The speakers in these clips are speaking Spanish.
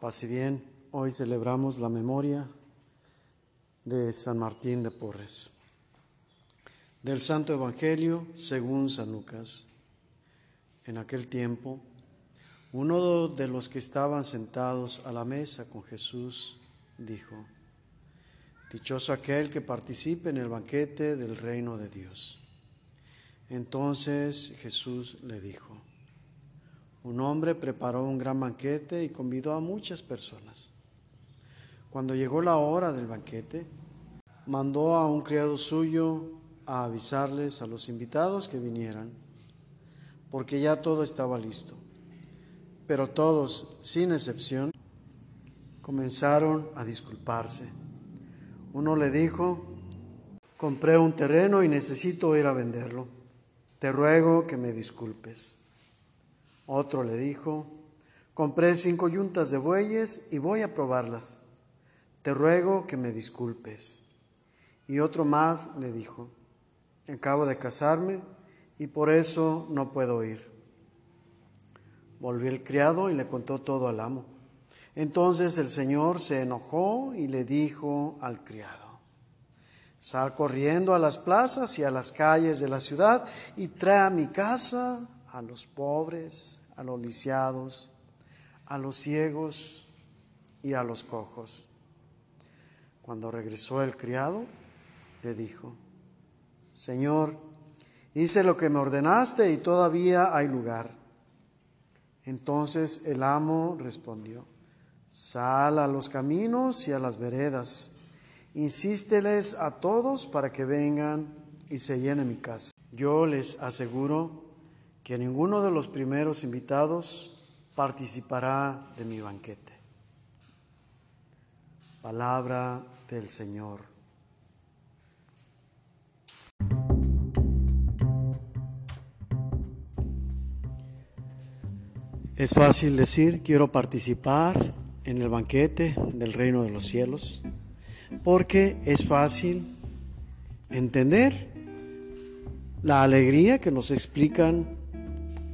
Pase bien, hoy celebramos la memoria de San Martín de Porres. Del Santo Evangelio según San Lucas. En aquel tiempo, uno de los que estaban sentados a la mesa con Jesús dijo, Dichoso aquel que participe en el banquete del reino de Dios. Entonces Jesús le dijo, un hombre preparó un gran banquete y convidó a muchas personas. Cuando llegó la hora del banquete, mandó a un criado suyo a avisarles a los invitados que vinieran, porque ya todo estaba listo. Pero todos, sin excepción, comenzaron a disculparse. Uno le dijo, compré un terreno y necesito ir a venderlo. Te ruego que me disculpes. Otro le dijo, compré cinco yuntas de bueyes y voy a probarlas. Te ruego que me disculpes. Y otro más le dijo, acabo de casarme y por eso no puedo ir. Volvió el criado y le contó todo al amo. Entonces el Señor se enojó y le dijo al criado, sal corriendo a las plazas y a las calles de la ciudad y trae a mi casa a los pobres, a los lisiados, a los ciegos y a los cojos. Cuando regresó el criado, le dijo, Señor, hice lo que me ordenaste y todavía hay lugar. Entonces el amo respondió, sal a los caminos y a las veredas, insísteles a todos para que vengan y se llene mi casa. Yo les aseguro que ninguno de los primeros invitados participará de mi banquete. Palabra del Señor. Es fácil decir, quiero participar en el banquete del reino de los cielos, porque es fácil entender la alegría que nos explican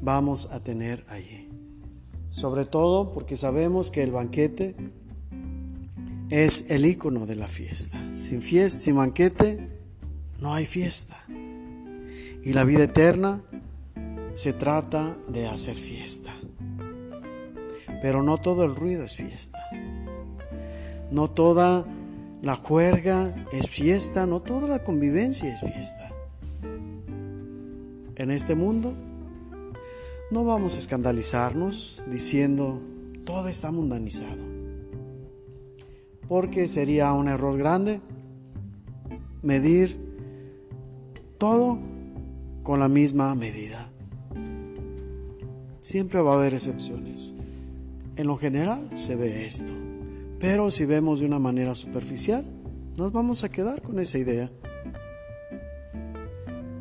vamos a tener allí. Sobre todo porque sabemos que el banquete es el icono de la fiesta. Sin fiesta, sin banquete, no hay fiesta. Y la vida eterna se trata de hacer fiesta. Pero no todo el ruido es fiesta. No toda la juerga es fiesta, no toda la convivencia es fiesta. En este mundo no vamos a escandalizarnos diciendo todo está mundanizado, porque sería un error grande medir todo con la misma medida. Siempre va a haber excepciones. En lo general se ve esto, pero si vemos de una manera superficial, nos vamos a quedar con esa idea.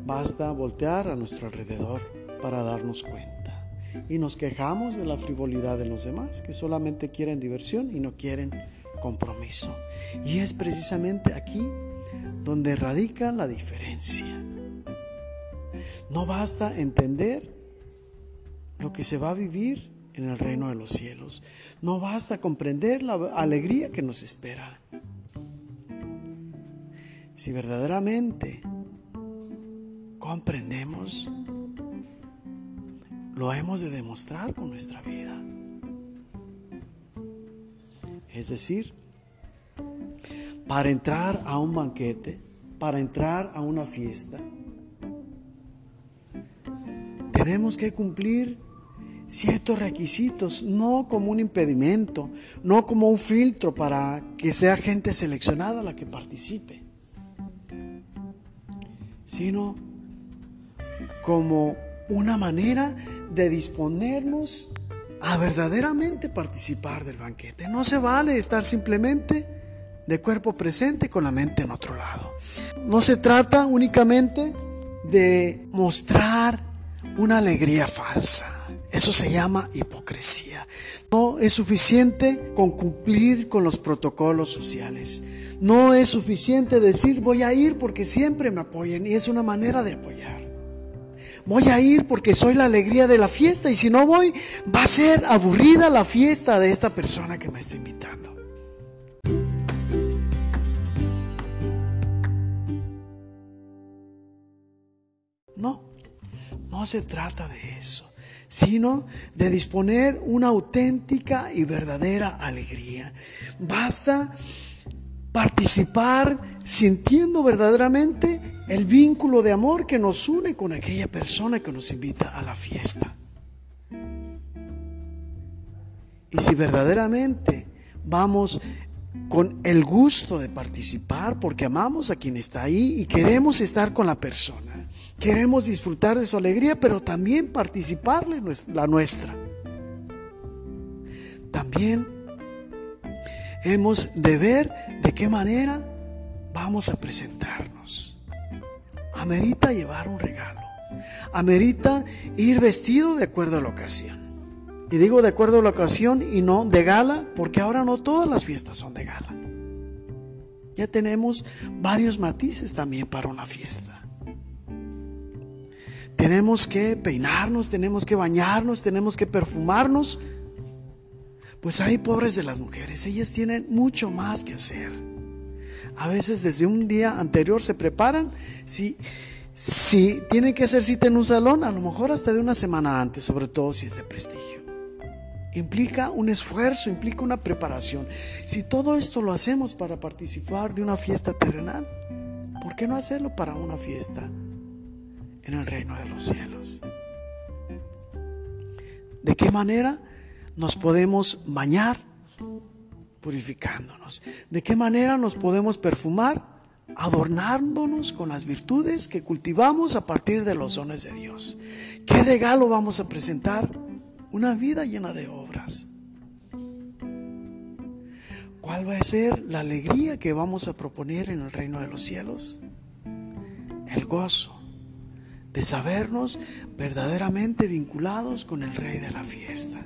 Basta voltear a nuestro alrededor para darnos cuenta y nos quejamos de la frivolidad de los demás, que solamente quieren diversión y no quieren compromiso. Y es precisamente aquí donde radica la diferencia. No basta entender lo que se va a vivir en el reino de los cielos. No basta comprender la alegría que nos espera. Si verdaderamente comprendemos lo hemos de demostrar con nuestra vida. Es decir, para entrar a un banquete, para entrar a una fiesta, tenemos que cumplir ciertos requisitos, no como un impedimento, no como un filtro para que sea gente seleccionada la que participe, sino como una manera de disponernos a verdaderamente participar del banquete. No se vale estar simplemente de cuerpo presente con la mente en otro lado. No se trata únicamente de mostrar una alegría falsa. Eso se llama hipocresía. No es suficiente con cumplir con los protocolos sociales. No es suficiente decir voy a ir porque siempre me apoyen y es una manera de apoyar. Voy a ir porque soy la alegría de la fiesta y si no voy, va a ser aburrida la fiesta de esta persona que me está invitando. No, no se trata de eso, sino de disponer una auténtica y verdadera alegría. Basta participar sintiendo verdaderamente el vínculo de amor que nos une con aquella persona que nos invita a la fiesta. Y si verdaderamente vamos con el gusto de participar porque amamos a quien está ahí y queremos estar con la persona, queremos disfrutar de su alegría, pero también participarle la nuestra. También hemos de ver de qué manera vamos a presentarnos. Amerita llevar un regalo. Amerita ir vestido de acuerdo a la ocasión. Y digo de acuerdo a la ocasión y no de gala, porque ahora no todas las fiestas son de gala. Ya tenemos varios matices también para una fiesta. Tenemos que peinarnos, tenemos que bañarnos, tenemos que perfumarnos pues hay pobres de las mujeres, ellas tienen mucho más que hacer. A veces desde un día anterior se preparan, si, si tienen que hacer cita en un salón, a lo mejor hasta de una semana antes, sobre todo si es de prestigio. Implica un esfuerzo, implica una preparación. Si todo esto lo hacemos para participar de una fiesta terrenal, ¿por qué no hacerlo para una fiesta en el reino de los cielos? ¿De qué manera? nos podemos bañar purificándonos? ¿De qué manera nos podemos perfumar? Adornándonos con las virtudes que cultivamos a partir de los dones de Dios. ¿Qué regalo vamos a presentar? Una vida llena de obras. ¿Cuál va a ser la alegría que vamos a proponer en el reino de los cielos? El gozo de sabernos verdaderamente vinculados con el Rey de la fiesta.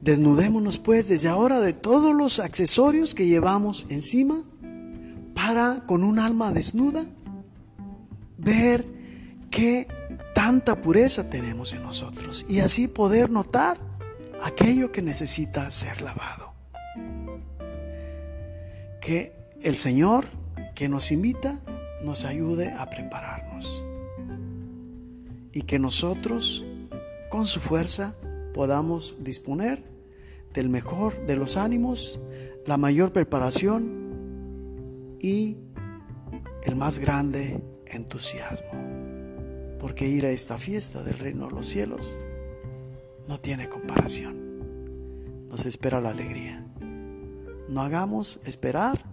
Desnudémonos pues desde ahora de todos los accesorios que llevamos encima para con un alma desnuda ver qué tanta pureza tenemos en nosotros y así poder notar aquello que necesita ser lavado. Que el Señor que nos invita nos ayude a prepararnos y que nosotros con su fuerza podamos disponer del mejor de los ánimos, la mayor preparación y el más grande entusiasmo. Porque ir a esta fiesta del reino de los cielos no tiene comparación. Nos espera la alegría. No hagamos esperar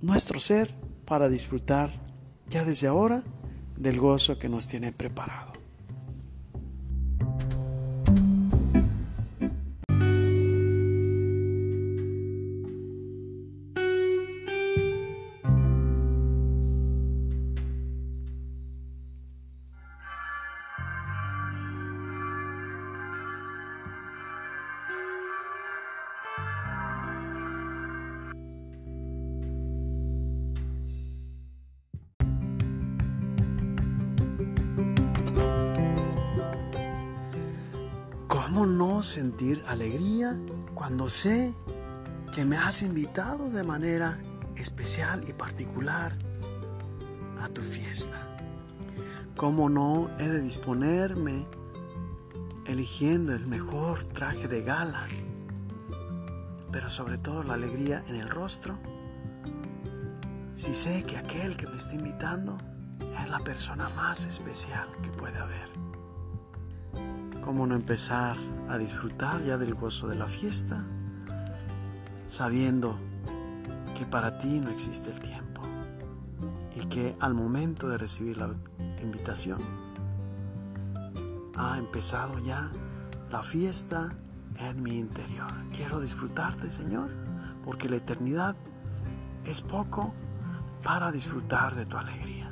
nuestro ser para disfrutar ya desde ahora del gozo que nos tiene preparado. ¿Cómo no sentir alegría cuando sé que me has invitado de manera especial y particular a tu fiesta? ¿Cómo no he de disponerme eligiendo el mejor traje de gala, pero sobre todo la alegría en el rostro? Si sé que aquel que me está invitando es la persona más especial que puede haber. ¿Cómo no empezar a disfrutar ya del gozo de la fiesta, sabiendo que para ti no existe el tiempo y que al momento de recibir la invitación ha empezado ya la fiesta en mi interior. Quiero disfrutarte, Señor, porque la eternidad es poco para disfrutar de tu alegría.